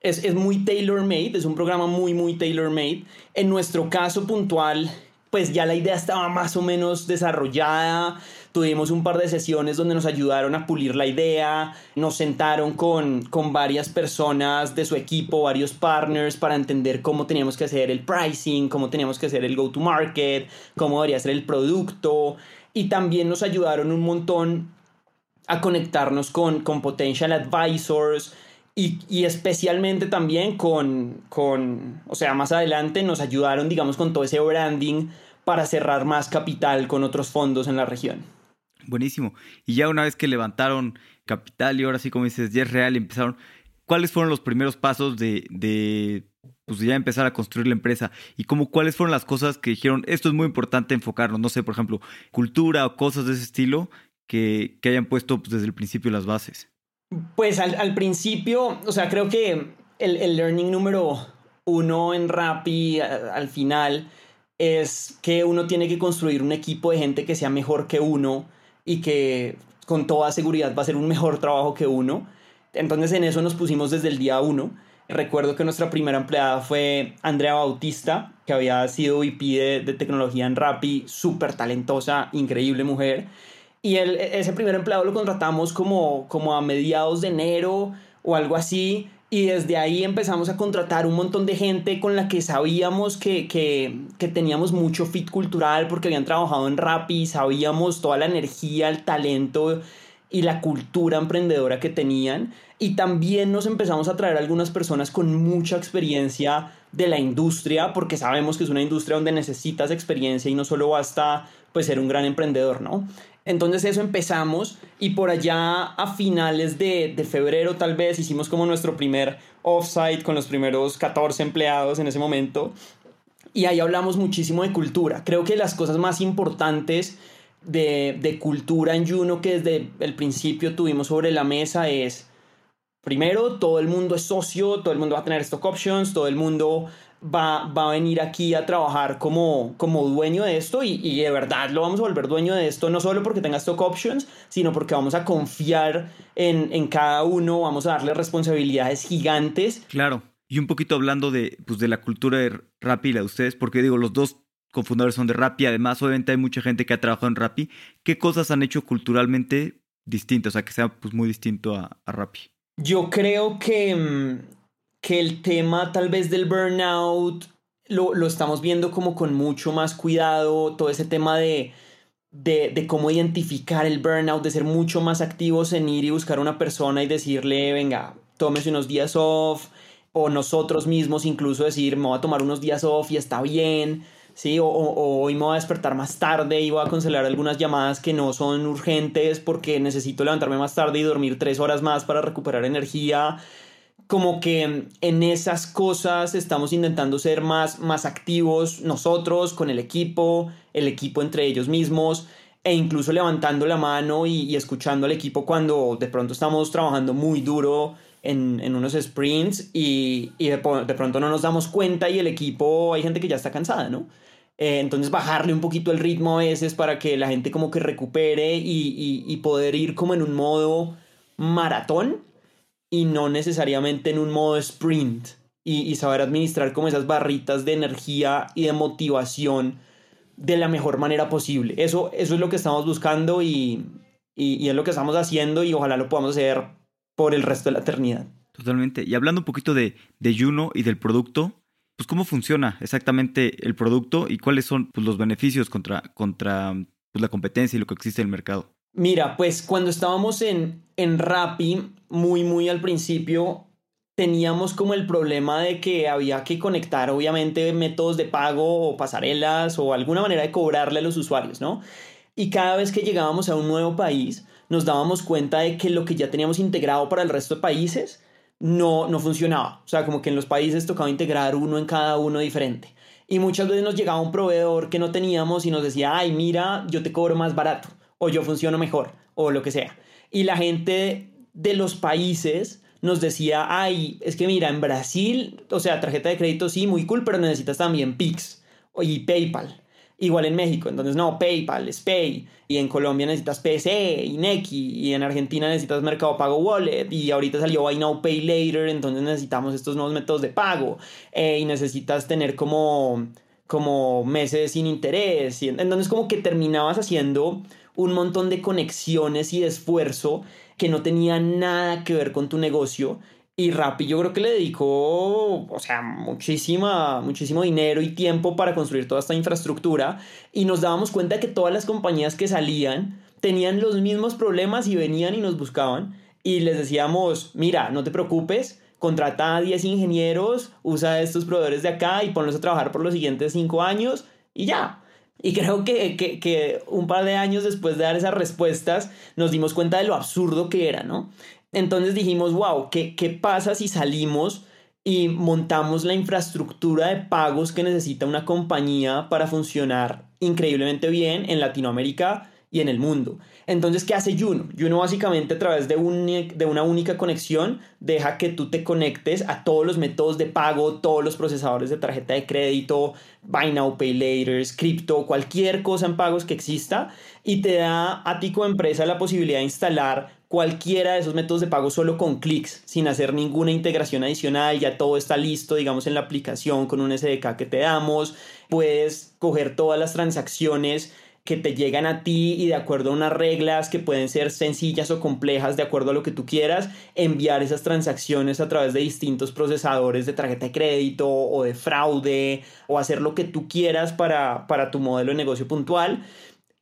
es, es muy tailor-made, es un programa muy, muy tailor-made. En nuestro caso puntual, pues ya la idea estaba más o menos desarrollada. Tuvimos un par de sesiones donde nos ayudaron a pulir la idea, nos sentaron con, con varias personas de su equipo, varios partners para entender cómo teníamos que hacer el pricing, cómo teníamos que hacer el go-to-market, cómo debería ser el producto y también nos ayudaron un montón a conectarnos con, con potential advisors y, y especialmente también con, con, o sea, más adelante nos ayudaron, digamos, con todo ese branding para cerrar más capital con otros fondos en la región. Buenísimo. Y ya una vez que levantaron capital y ahora sí, como dices, ya es real, empezaron, ¿cuáles fueron los primeros pasos de, de pues ya empezar a construir la empresa y como cuáles fueron las cosas que dijeron, esto es muy importante enfocarnos, no sé, por ejemplo, cultura o cosas de ese estilo que, que hayan puesto pues, desde el principio las bases. Pues al, al principio, o sea, creo que el, learning número uno en Rappi al final es que uno tiene que construir un equipo de gente que sea mejor que uno y que con toda seguridad va a hacer un mejor trabajo que uno. Entonces en eso nos pusimos desde el día uno. Recuerdo que nuestra primera empleada fue Andrea Bautista, que había sido VP de, tecnología en Rappi, súper talentosa, increíble mujer. Y ese primer empleado lo contratamos como, como a mediados de enero o algo así. Y desde ahí empezamos a contratar un montón de gente con la que sabíamos que, que, que teníamos mucho fit cultural porque habían trabajado en Rappi, sabíamos toda la energía, el talento y la cultura emprendedora que tenían. Y también nos empezamos a traer algunas personas con mucha experiencia de la industria, porque sabemos que es una industria donde necesitas experiencia y no solo basta pues ser un gran emprendedor, ¿no? Entonces eso empezamos y por allá a finales de, de, febrero tal vez hicimos como nuestro primer offsite con los primeros 14 empleados en ese momento y ahí hablamos muchísimo de cultura. Creo que las cosas más importantes de, de cultura en Juno que desde el principio tuvimos sobre la mesa es, primero, todo el mundo es socio, todo el mundo va a tener stock options, todo el mundo va, va, a venir aquí a trabajar como, como dueño de esto y, y, de verdad lo vamos a volver dueño de esto, no solo porque tenga stock options, sino porque vamos a confiar en, en cada uno, vamos a darle responsabilidades gigantes. Claro, y un poquito hablando de, pues, de la cultura la de ustedes, porque digo, los dos cofundadores son de Rappi, además obviamente hay mucha gente que ha trabajado en Rappi. ¿Qué cosas han hecho culturalmente distintas, o sea, que sea pues, muy distinto a, a Rappi? Yo creo que mm, que el tema tal vez del burnout lo, lo estamos viendo como con mucho más cuidado, todo ese tema de, de, de, cómo identificar el burnout, de ser mucho más activos en ir y buscar a una persona y decirle, venga, tómese unos días off, o nosotros mismos incluso decir, me voy a tomar unos días off y está bien, ¿sí? O, o, hoy me voy a despertar más tarde y voy a cancelar algunas llamadas que no son urgentes porque necesito levantarme más tarde y dormir tres horas más para recuperar energía como que en esas cosas estamos intentando ser más, más activos nosotros con el equipo, el equipo entre ellos mismos e incluso levantando la mano y, escuchando al equipo cuando de pronto estamos trabajando muy duro en, unos sprints y, y de, de, pronto no nos damos cuenta y el equipo hay gente que ya está cansada, ¿no? Eh, entonces bajarle un poquito el ritmo a veces para que la gente como que recupere y, y poder ir como en un modo maratón y no necesariamente en un modo sprint y, saber administrar como esas barritas de energía y de motivación de la mejor manera posible. Eso, eso es lo que estamos buscando y, y, es lo que estamos haciendo y ojalá lo podamos hacer por el resto de la eternidad. Totalmente. Y hablando un poquito de, de Juno y del producto, pues cómo funciona exactamente el producto y cuáles son pues, los beneficios contra, contra pues, la competencia y lo que existe en el mercado. Mira, pues cuando estábamos en, en Rappi, muy, muy al principio, teníamos como el problema de que había que conectar, obviamente, métodos de pago o pasarelas o alguna manera de cobrarle a los usuarios, ¿no? Y cada vez que llegábamos a un nuevo país, nos dábamos cuenta de que lo que ya teníamos integrado para el resto de países no, no funcionaba. O sea, como que en los países tocaba integrar uno en cada uno diferente. Y muchas veces nos llegaba un proveedor que no teníamos y nos decía, ay, mira, yo te cobro más barato o yo funciono mejor o lo que sea. Y la gente de los países nos decía, ay, es que mira, en Brasil, o sea, tarjeta de crédito sí, muy cool, pero necesitas también Pix y PayPal. Igual en México, entonces no, PayPal, es Pay. Y en Colombia necesitas PSE y Nequi. Y en Argentina necesitas Mercado Pago Wallet. Y ahorita salió Buy Pay Later, entonces necesitamos estos nuevos métodos de pago. Eh, y necesitas tener como, como meses sin interés. Y entonces como que terminabas haciendo un montón de conexiones y de esfuerzo que no tenía nada que ver con tu negocio. Y Rappi yo creo que le dedicó, o sea, muchísima, muchísimo dinero y tiempo para construir toda esta infraestructura. Y nos dábamos cuenta que todas las compañías que salían tenían los mismos problemas y venían y nos buscaban. Y les decíamos, mira, no te preocupes, contrata a 10 ingenieros, usa estos proveedores de acá y ponlos a trabajar por los siguientes 5 años y ya. Y creo que, que, un par de años después de dar esas respuestas nos dimos cuenta de lo absurdo que era, ¿no? Entonces dijimos, wow, ¿qué, qué pasa si salimos y montamos la infraestructura de pagos que necesita una compañía para funcionar increíblemente bien en Latinoamérica y en el mundo? Entonces, ¿qué hace Juno? Juno básicamente a través de, un, de una única conexión deja que tú te conectes a todos los métodos de pago, todos los procesadores de tarjeta de crédito, Buy Now, Pay Later, cripto, cualquier cosa en pagos que exista y te da a ti como empresa la posibilidad de instalar cualquiera de esos métodos de pago solo con clics, sin hacer ninguna integración adicional, ya todo está listo, digamos, en la aplicación con un SDK que te damos, puedes coger todas las transacciones que te llegan a ti y de acuerdo a unas reglas que pueden ser sencillas o complejas de acuerdo a lo que tú quieras, enviar esas transacciones a través de distintos procesadores de tarjeta de crédito o de fraude o hacer lo que tú quieras para, para tu modelo de negocio puntual.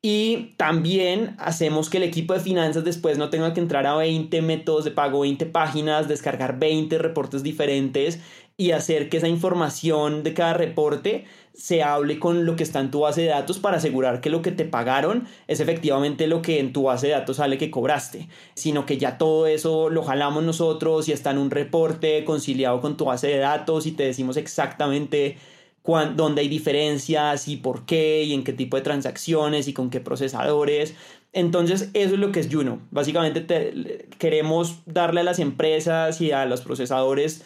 Y también hacemos que el equipo de finanzas después no tenga que entrar a 20 métodos de pago, 20 páginas, descargar 20 reportes diferentes y hacer que esa información de cada reporte se hable con lo que está en tu base de datos para asegurar que lo que te pagaron es efectivamente lo que en tu base de datos sale que cobraste, sino que ya todo eso lo jalamos nosotros y está en un reporte conciliado con tu base de datos y te decimos exactamente dónde hay diferencias y por qué y en qué tipo de transacciones y con qué procesadores. Entonces, eso es lo que es Juno. Básicamente queremos darle a las empresas y a los procesadores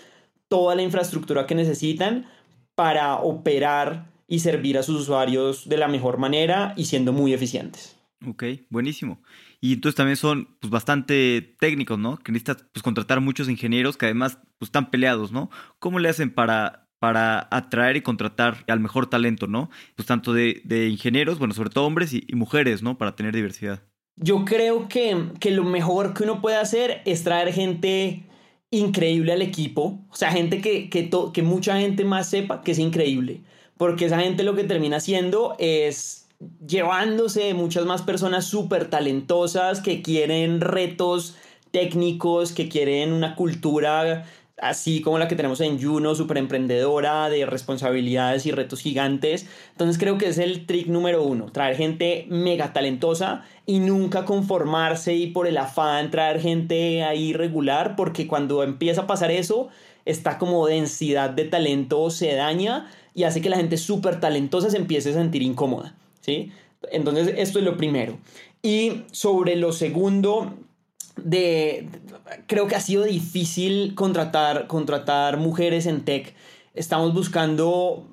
toda la infraestructura que necesitan para operar y servir a sus usuarios de la mejor manera y siendo muy eficientes. Ok, buenísimo. Y entonces también son pues, bastante técnicos, ¿no? Que necesitas pues, contratar muchos ingenieros que además pues, están peleados, ¿no? ¿Cómo le hacen para para atraer y contratar al mejor talento, ¿no? Pues tanto de, ingenieros, bueno, sobre todo hombres y, mujeres, ¿no? Para tener diversidad. Yo creo que, que lo mejor que uno puede hacer es traer gente increíble al equipo, o sea, gente que, que, que mucha gente más sepa que es increíble, porque esa gente lo que termina haciendo es llevándose muchas más personas súper talentosas que quieren retos técnicos, que quieren una cultura así como la que tenemos en Juno, súper emprendedora, de responsabilidades y retos gigantes. Entonces creo que es el trick número uno, traer gente mega talentosa y nunca conformarse y por el afán traer gente ahí regular, porque cuando empieza a pasar eso, esta como densidad de talento se daña y hace que la gente súper talentosa se empiece a sentir incómoda, ¿sí? Entonces esto es lo primero. Y sobre lo segundo, de, creo que ha sido difícil contratar, contratar mujeres en tech. Estamos buscando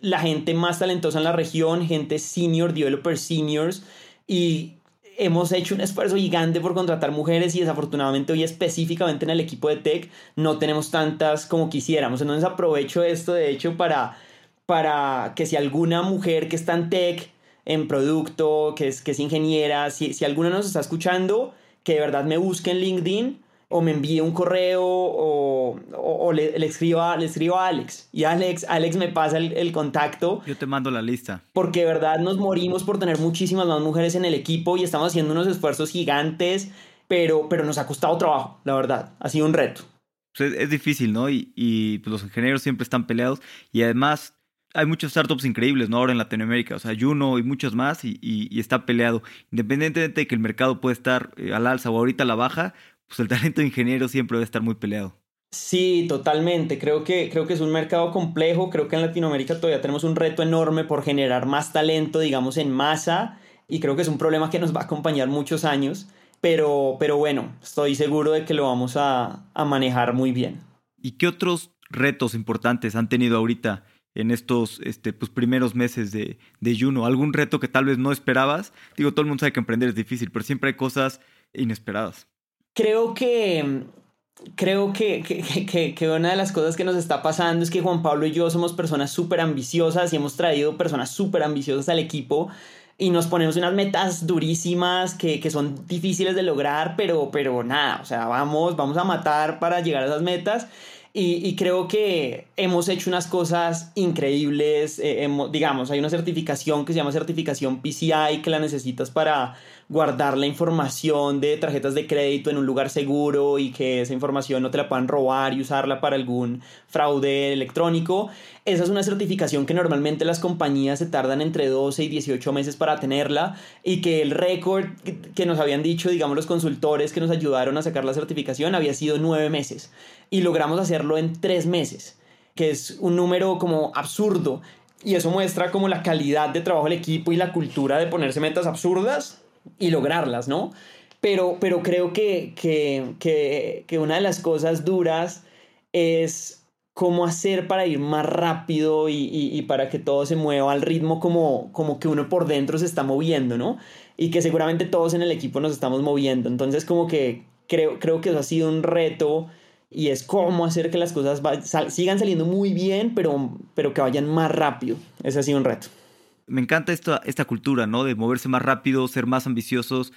la gente más talentosa en la región, gente senior, developer seniors, y hemos hecho un esfuerzo gigante por contratar mujeres y desafortunadamente hoy específicamente en el equipo de tech no tenemos tantas como quisiéramos. Entonces aprovecho esto de hecho para, para que si alguna mujer que está en tech, en producto, que es, que es ingeniera, si, si alguna nos está escuchando, que de verdad me busque en LinkedIn o me envíe un correo o, o, le, le, escriba, le escribo a Alex. Y Alex, Alex me pasa el, el, contacto. Yo te mando la lista. Porque de verdad nos morimos por tener muchísimas más mujeres en el equipo y estamos haciendo unos esfuerzos gigantes, pero, pero nos ha costado trabajo, la verdad. Ha sido un reto. Pues es, difícil, ¿no? Y, y pues los ingenieros siempre están peleados y además hay muchos startups increíbles, ¿no? Ahora en Latinoamérica, o sea, Juno y muchos más, y, y, está peleado. Independientemente de que el mercado puede estar eh, al alza o ahorita a la baja, pues el talento de ingeniero siempre debe estar muy peleado. Sí, totalmente. Creo que, creo que es un mercado complejo. Creo que en Latinoamérica todavía tenemos un reto enorme por generar más talento, digamos, en masa. Y creo que es un problema que nos va a acompañar muchos años. Pero, pero bueno, estoy seguro de que lo vamos a, a manejar muy bien. ¿Y qué otros retos importantes han tenido ahorita en estos este, pues, primeros meses de, de Juno? ¿Algún reto que tal vez no esperabas? Digo, todo el mundo sabe que emprender es difícil, pero siempre hay cosas inesperadas. Creo que creo que, que, que, una de las cosas que nos está pasando es que Juan Pablo y yo somos personas súper ambiciosas y hemos traído personas súper ambiciosas al equipo y nos ponemos unas metas durísimas que, que, son difíciles de lograr, pero, pero nada, o sea, vamos, vamos a matar para llegar a esas metas y, creo que hemos hecho unas cosas increíbles. Eh, digamos, hay una certificación que se llama certificación PCI que la necesitas para guardar la información de tarjetas de crédito en un lugar seguro y que esa información no te la puedan robar y usarla para algún fraude electrónico. Esa es una certificación que normalmente las compañías se tardan entre 12 y 18 meses para tenerla y que el récord que nos habían dicho, digamos, los consultores que nos ayudaron a sacar la certificación había sido 9 meses y logramos hacerlo en 3 meses, que es un número como absurdo. Y eso muestra como la calidad de trabajo del equipo y la cultura de ponerse metas absurdas y lograrlas, ¿no? Pero, pero creo que, que, que, una de las cosas duras es cómo hacer para ir más rápido y, y, para que todo se mueva al ritmo como, como que uno por dentro se está moviendo, ¿no? Y que seguramente todos en el equipo nos estamos moviendo. Entonces como que creo, creo que eso ha sido un reto y es cómo hacer que las cosas sigan saliendo muy bien, pero, pero que vayan más rápido. Ese ha sido un reto me encanta esta, esta cultura, ¿no? De moverse más rápido, ser más ambiciosos,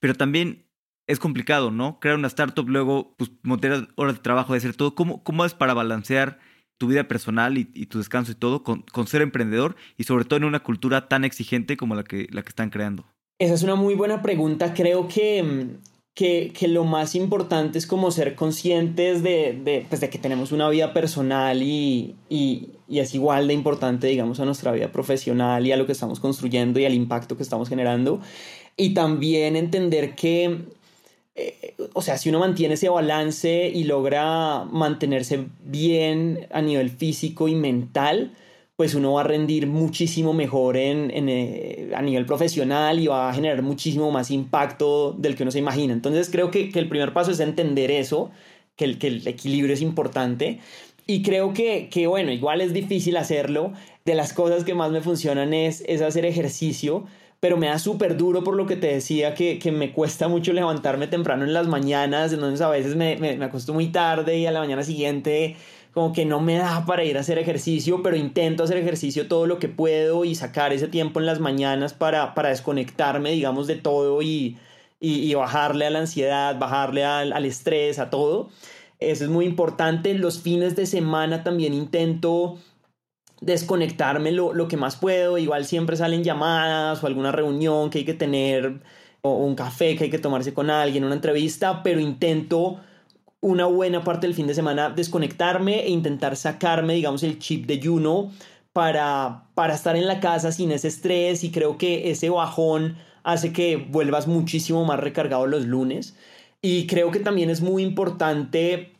pero también es complicado, ¿no? Crear una startup, luego, pues, montar horas de trabajo, de hacer todo. ¿Cómo, cómo es para balancear tu vida personal y, tu descanso y todo con, ser emprendedor y sobre todo en una cultura tan exigente como la que, la que están creando? Esa es una muy buena pregunta. Creo que, mm, que, lo más importante es como ser conscientes de, pues de que tenemos una vida personal y, y, es igual de importante, digamos, a nuestra vida profesional y a lo que estamos construyendo y al impacto que estamos generando. Y también entender que eh, o sea, si uno mantiene ese balance y logra mantenerse bien a nivel físico y mental, pues uno va a rendir muchísimo mejor en, eh, a nivel profesional y va a generar muchísimo más impacto del que uno se imagina. Entonces creo que, el primer paso es entender eso, que el, que el equilibrio es importante. Y creo que, que, bueno, igual es difícil hacerlo. De las cosas que más me funcionan es, es hacer ejercicio pero me da súper duro por lo que te decía, que, que, me cuesta mucho levantarme temprano en las mañanas, entonces a veces me, me, me acuesto muy tarde y a la mañana siguiente como que no me da para ir a hacer ejercicio, pero intento hacer ejercicio todo lo que puedo y sacar ese tiempo en las mañanas para, para desconectarme, digamos, de todo y, y, bajarle a la ansiedad, bajarle al, al estrés, a todo. Eso es muy importante. Los fines de semana también intento desconectarme lo, lo, que más puedo. Igual siempre salen llamadas o alguna reunión que hay que tener o un café que hay que tomarse con alguien, una entrevista, pero intento una buena parte del fin de semana desconectarme e intentar sacarme, digamos, el chip de Juno para, para estar en la casa sin ese estrés y creo que ese bajón hace que vuelvas muchísimo más recargado los lunes. Y creo que también es muy importante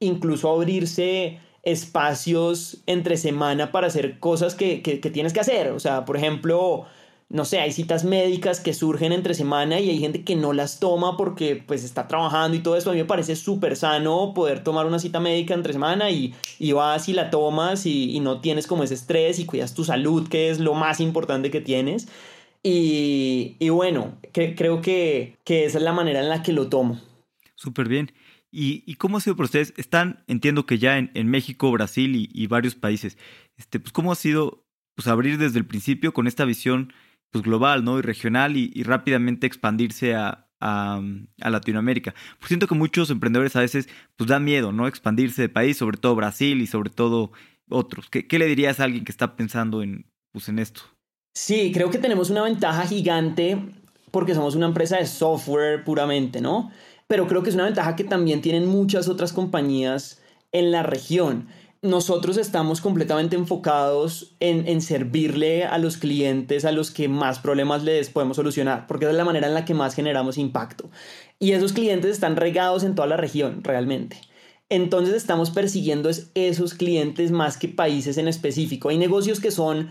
incluso abrirse espacios entre semana para hacer cosas que, que, tienes que hacer. O sea, por ejemplo, no sé, hay citas médicas que surgen entre semana y hay gente que no las toma porque pues está trabajando y todo eso. A mí me parece súper sano poder tomar una cita médica entre semana y, y vas y la tomas y, y, no tienes como ese estrés y cuidas tu salud, que es lo más importante que tienes. Y, y bueno, creo que, que esa es la manera en la que lo tomo. Súper bien. ¿Y, cómo ha sido para ustedes? Están, entiendo que ya en, México, Brasil y, varios países. Este, pues, ¿Cómo ha sido pues, abrir desde el principio con esta visión pues, global ¿no? y regional y, rápidamente expandirse a, a, Latinoamérica? Pues siento que muchos emprendedores a veces pues, da miedo ¿no? expandirse de país, sobre todo Brasil y sobre todo otros. ¿Qué, qué le dirías a alguien que está pensando en, pues, en esto? Sí, creo que tenemos una ventaja gigante porque somos una empresa de software puramente, ¿no? pero creo que es una ventaja que también tienen muchas otras compañías en la región. Nosotros estamos completamente enfocados en, servirle a los clientes a los que más problemas les podemos solucionar, porque es la manera en la que más generamos impacto. Y esos clientes están regados en toda la región, realmente. Entonces estamos persiguiendo esos clientes más que países en específico. Hay negocios que son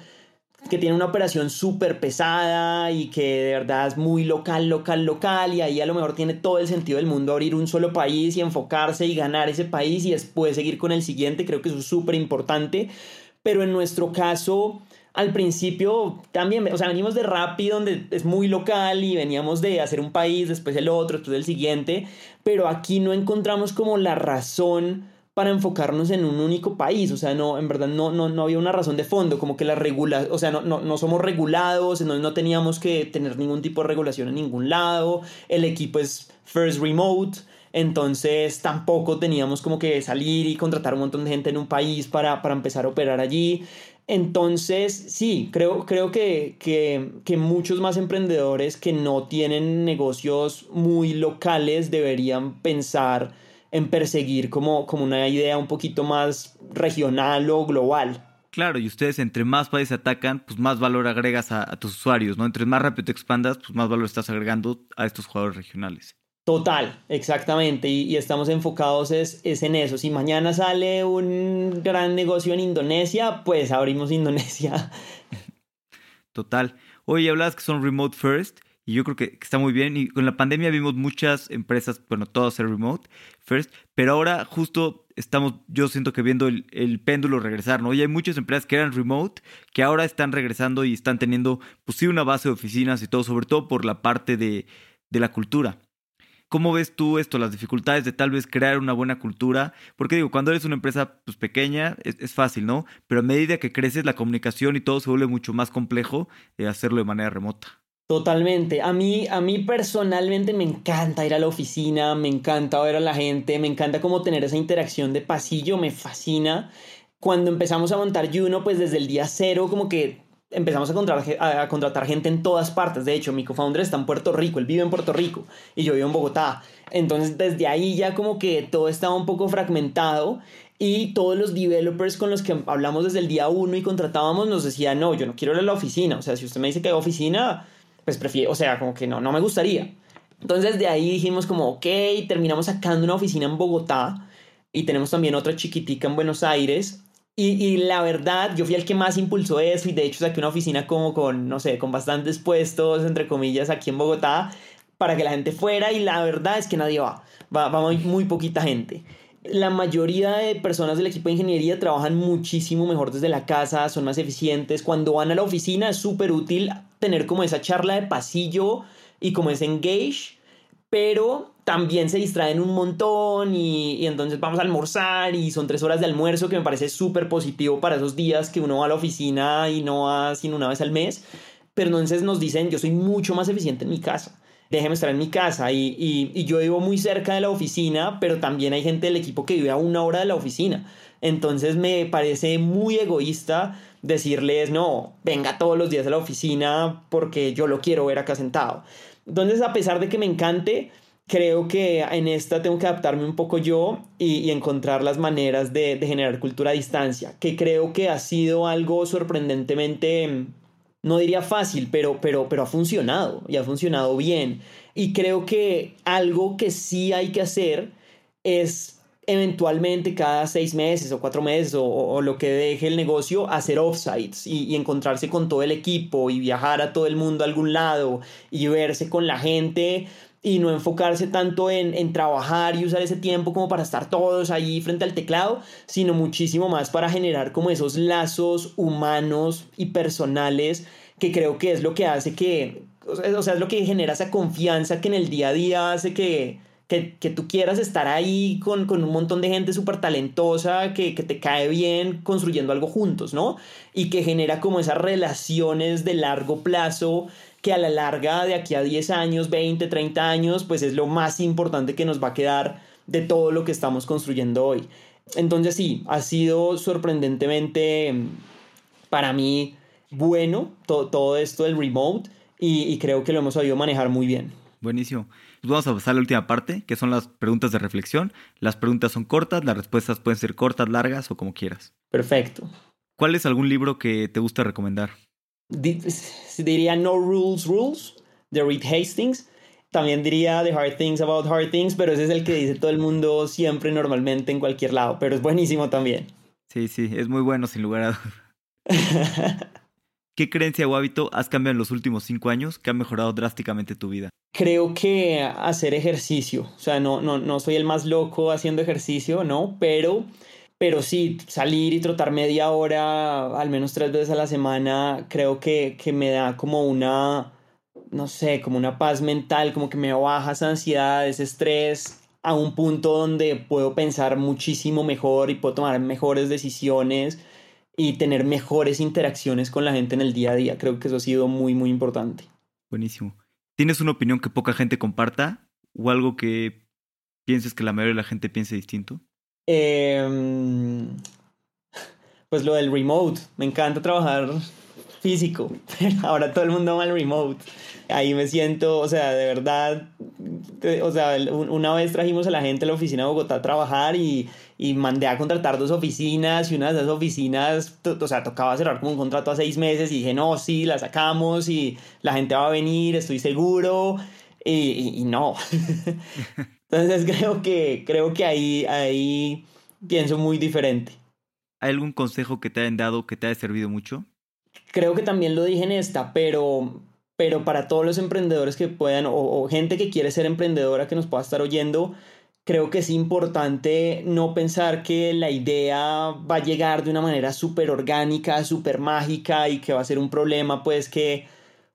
que tiene una operación súper pesada y que de verdad es muy local, local, local y ahí a lo mejor tiene todo el sentido del mundo abrir un solo país y enfocarse y ganar ese país y después seguir con el siguiente, creo que eso es súper importante, pero en nuestro caso al principio también, o sea, venimos de Rappi donde es muy local y veníamos de hacer un país, después el otro, después el siguiente, pero aquí no encontramos como la razón para enfocarnos en un único país, o sea, no, en verdad no, no, no había una razón de fondo, como que la regula, o sea, no, no, no somos regulados, no, no teníamos que tener ningún tipo de regulación en ningún lado, el equipo es first remote, entonces tampoco teníamos como que salir y contratar un montón de gente en un país para, para empezar a operar allí. Entonces, sí, creo, creo que, que, que, muchos más emprendedores que no tienen negocios muy locales deberían pensar en perseguir como, como una idea un poquito más regional o global. Claro, y ustedes entre más países atacan, pues más valor agregas a, tus usuarios, ¿no? Entre más rápido te expandas, pues más valor estás agregando a estos jugadores regionales. Total, exactamente, y, estamos enfocados es, es, en eso. Si mañana sale un gran negocio en Indonesia, pues abrimos Indonesia. [LAUGHS] Total. Oye, hablas que son remote first y yo creo que, está muy bien. Y con la pandemia vimos muchas empresas, bueno, todas ser remote first, pero ahora justo estamos, yo siento que viendo el, péndulo regresar, ¿no? Y hay muchas empresas que eran remote, que ahora están regresando y están teniendo, pues sí, una base de oficinas y todo, sobre todo por la parte de, de la cultura. ¿Cómo ves tú esto, las dificultades de tal vez crear una buena cultura? Porque digo, cuando eres una empresa pues, pequeña es, fácil, ¿no? Pero a medida que creces la comunicación y todo se vuelve mucho más complejo eh, hacerlo de manera remota. Totalmente. A mí, a mí personalmente me encanta ir a la oficina, me encanta ver a la gente, me encanta como tener esa interacción de pasillo, me fascina. Cuando empezamos a montar Juno, pues desde el día cero como que empezamos a contratar, a contratar gente en todas partes. De hecho, mi co-founder está en Puerto Rico, él vive en Puerto Rico y yo vivo en Bogotá. Entonces, desde ahí ya como que todo estaba un poco fragmentado y todos los developers con los que hablamos desde el día uno y contratábamos nos decían, no, yo no quiero ir a la oficina. O sea, si usted me dice que hay oficina, pues prefiero, o sea, como que no, no me gustaría. Entonces, de ahí dijimos como, ok, terminamos sacando una oficina en Bogotá y tenemos también otra chiquitica en Buenos Aires y, la verdad, yo fui el que más impulsó eso y de hecho saqué una oficina como con, no sé, con bastantes puestos, entre comillas, aquí en Bogotá, para que la gente fuera y la verdad es que nadie va, va, va muy poquita gente. La mayoría de personas del equipo de ingeniería trabajan muchísimo mejor desde la casa, son más eficientes. Cuando van a la oficina es súper útil tener como esa charla de pasillo y como ese engage, pero también se distraen un montón y, entonces vamos a almorzar y son tres horas de almuerzo que me parece súper positivo para esos días que uno va a la oficina y no va sino una vez al mes. Pero entonces nos dicen, yo soy mucho más eficiente en mi casa. Déjeme estar en mi casa y, y yo vivo muy cerca de la oficina, pero también hay gente del equipo que vive a una hora de la oficina. Entonces me parece muy egoísta decirles, no, venga todos los días a la oficina porque yo lo quiero ver acá sentado. Entonces, a pesar de que me encante, creo que en esta tengo que adaptarme un poco yo y, encontrar las maneras de, generar cultura a distancia, que creo que ha sido algo sorprendentemente, no diría fácil, pero, pero, pero ha funcionado y ha funcionado bien. Y creo que algo que sí hay que hacer es eventualmente cada seis meses o cuatro meses o, lo que deje el negocio hacer offsites y, y, encontrarse con todo el equipo y viajar a todo el mundo a algún lado y verse con la gente y no enfocarse tanto en, en, trabajar y usar ese tiempo como para estar todos ahí frente al teclado, sino muchísimo más para generar como esos lazos humanos y personales que creo que es lo que hace que, o sea, es lo que genera esa confianza que en el día a día hace que, que, que tú quieras estar ahí con, con un montón de gente súper talentosa, que, que te cae bien construyendo algo juntos, ¿no? Y que genera como esas relaciones de largo plazo que a la larga de aquí a 10 años, 20, 30 años, pues es lo más importante que nos va a quedar de todo lo que estamos construyendo hoy. Entonces sí, ha sido sorprendentemente para mí bueno todo esto del remote y, y, creo que lo hemos sabido manejar muy bien. Buenísimo. Pues vamos a pasar a la última parte, que son las preguntas de reflexión. Las preguntas son cortas, las respuestas pueden ser cortas, largas o como quieras. Perfecto. ¿Cuál es algún libro que te gusta recomendar? Diría No Rules Rules de Reed Hastings. También diría The Hard Things About Hard Things, pero ese es el que dice todo el mundo siempre, normalmente, en cualquier lado. Pero es buenísimo también. Sí, sí, es muy bueno, sin lugar a dudas. ¿Qué creencia o hábito has cambiado en los últimos cinco años que ha mejorado drásticamente tu vida? Creo que hacer ejercicio. O sea, no, no, no soy el más loco haciendo ejercicio, ¿no? Pero pero sí, salir y trotar media hora, al menos tres veces a la semana, creo que, que me da como una, no sé, como una paz mental, como que me baja esa ansiedad, ese estrés a un punto donde puedo pensar muchísimo mejor y puedo tomar mejores decisiones y tener mejores interacciones con la gente en el día a día. Creo que eso ha sido muy, muy importante. Buenísimo. ¿Tienes una opinión que poca gente comparta o algo que pienses que la mayoría de la gente piense distinto? Em, pues lo del remote. Me encanta trabajar físico, [LAUGHS] ahora todo el mundo ama el remote. Ahí me siento, o sea, de verdad, o sea, una vez trajimos a la gente a la oficina de Bogotá a trabajar y, y mandé a contratar dos oficinas y una de esas oficinas, o sea, tocaba cerrar como un contrato a seis meses y dije, no, sí, la sacamos y la gente va a venir, estoy seguro. Y no. [LAUGHS] Entonces [LAUGHS] creo que, creo que ahí, ahí pienso muy diferente. ¿Hay algún consejo que te hayan dado que te haya servido mucho? Creo que también lo dije en esta, pero, pero para todos los emprendedores que puedan, o, gente que quiere ser emprendedora que nos pueda estar oyendo, creo que es importante no pensar que la idea va a llegar de una manera súper orgánica, súper mágica y que va a ser un problema, pues que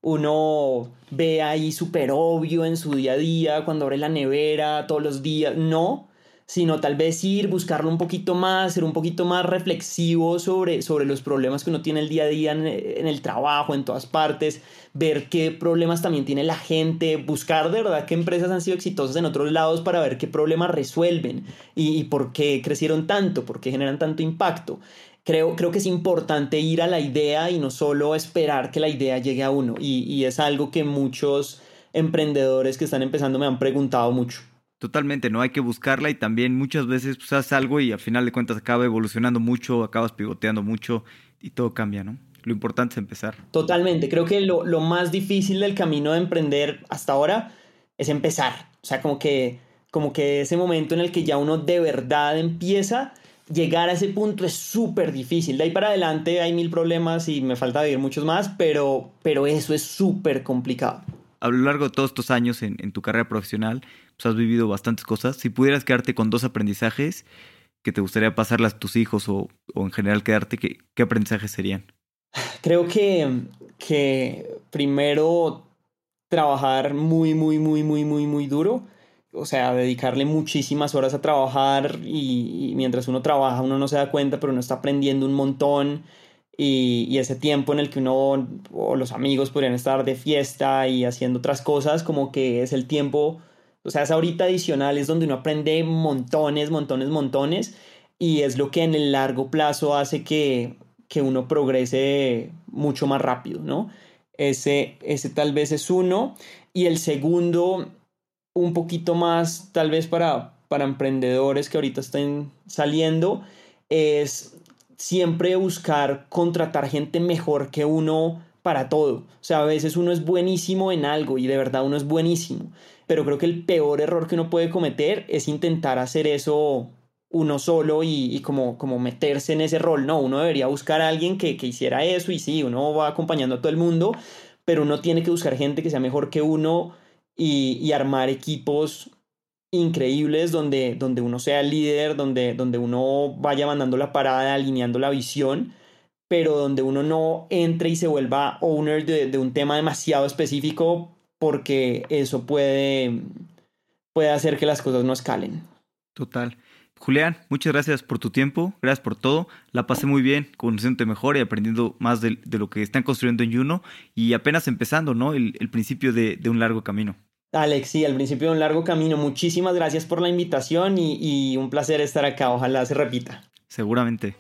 uno ve ahí súper obvio en su día a día, cuando abre la nevera, todos los días. No, sino tal vez ir, buscarlo un poquito más, ser un poquito más reflexivo sobre, sobre los problemas que uno tiene el día a día en, el trabajo, en todas partes, ver qué problemas también tiene la gente, buscar de verdad qué empresas han sido exitosas en otros lados para ver qué problemas resuelven y, y por qué crecieron tanto, por qué generan tanto impacto. Creo, creo que es importante ir a la idea y no solo esperar que la idea llegue a uno. Y, y es algo que muchos emprendedores que están empezando me han preguntado mucho. Totalmente, ¿no? Hay que buscarla y también muchas veces pues, haces algo y al final de cuentas acaba evolucionando mucho, acabas pivoteando mucho y todo cambia, ¿no? Lo importante es empezar. Totalmente, creo que lo, lo más difícil del camino de emprender hasta ahora es empezar. O sea, como que, como que ese momento en el que ya uno de verdad empieza, llegar a ese punto es súper difícil. De ahí para adelante hay mil problemas y me falta vivir muchos más, pero, pero eso es súper complicado. A lo largo de todos estos años en, en tu carrera profesional, pues has vivido bastantes cosas. Si pudieras quedarte con dos aprendizajes que te gustaría pasarlas a tus hijos o, o en general quedarte, ¿qué, ¿qué aprendizajes serían? Creo que, que primero trabajar muy, muy, muy, muy, muy, muy duro. O sea, dedicarle muchísimas horas a trabajar y, y mientras uno trabaja uno no se da cuenta, pero uno está aprendiendo un montón. Y, y, ese tiempo en el que uno o los amigos podrían estar de fiesta y haciendo otras cosas, como que es el tiempo, o sea, esa horita adicional es donde uno aprende montones, montones, montones y es lo que en el largo plazo hace que, que uno progrese mucho más rápido, ¿no? Ese, ese tal vez es uno. Y el segundo, un poquito más, tal vez para, para emprendedores que ahorita estén saliendo, es siempre buscar contratar gente mejor que uno para todo. O sea, a veces uno es buenísimo en algo y de verdad uno es buenísimo. Pero creo que el peor error que uno puede cometer es intentar hacer eso uno solo y, y, como, como meterse en ese rol. No, uno debería buscar a alguien que, que, hiciera eso y sí, uno va acompañando a todo el mundo, pero uno tiene que buscar gente que sea mejor que uno y, y armar equipos increíbles donde, donde uno sea el líder, donde, donde uno vaya mandando la parada, alineando la visión, pero donde uno no entre y se vuelva owner de, de un tema demasiado específico porque eso puede, puede hacer que las cosas no escalen. Total. Julián, muchas gracias por tu tiempo, gracias por todo. La pasé muy bien, conociéndote mejor y aprendiendo más de, de lo que están construyendo en Juno y apenas empezando, ¿no? El, el principio de, de, un largo camino. Alex, sí, al principio de un largo camino. Muchísimas gracias por la invitación y, y un placer estar acá. Ojalá se repita. Seguramente.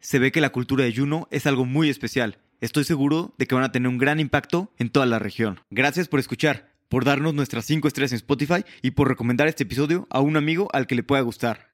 Se ve que la cultura de Juno es algo muy especial. Estoy seguro de que van a tener un gran impacto en toda la región. Gracias por escuchar por darnos nuestras 5 estrellas en Spotify y por recomendar este episodio a un amigo al que le pueda gustar.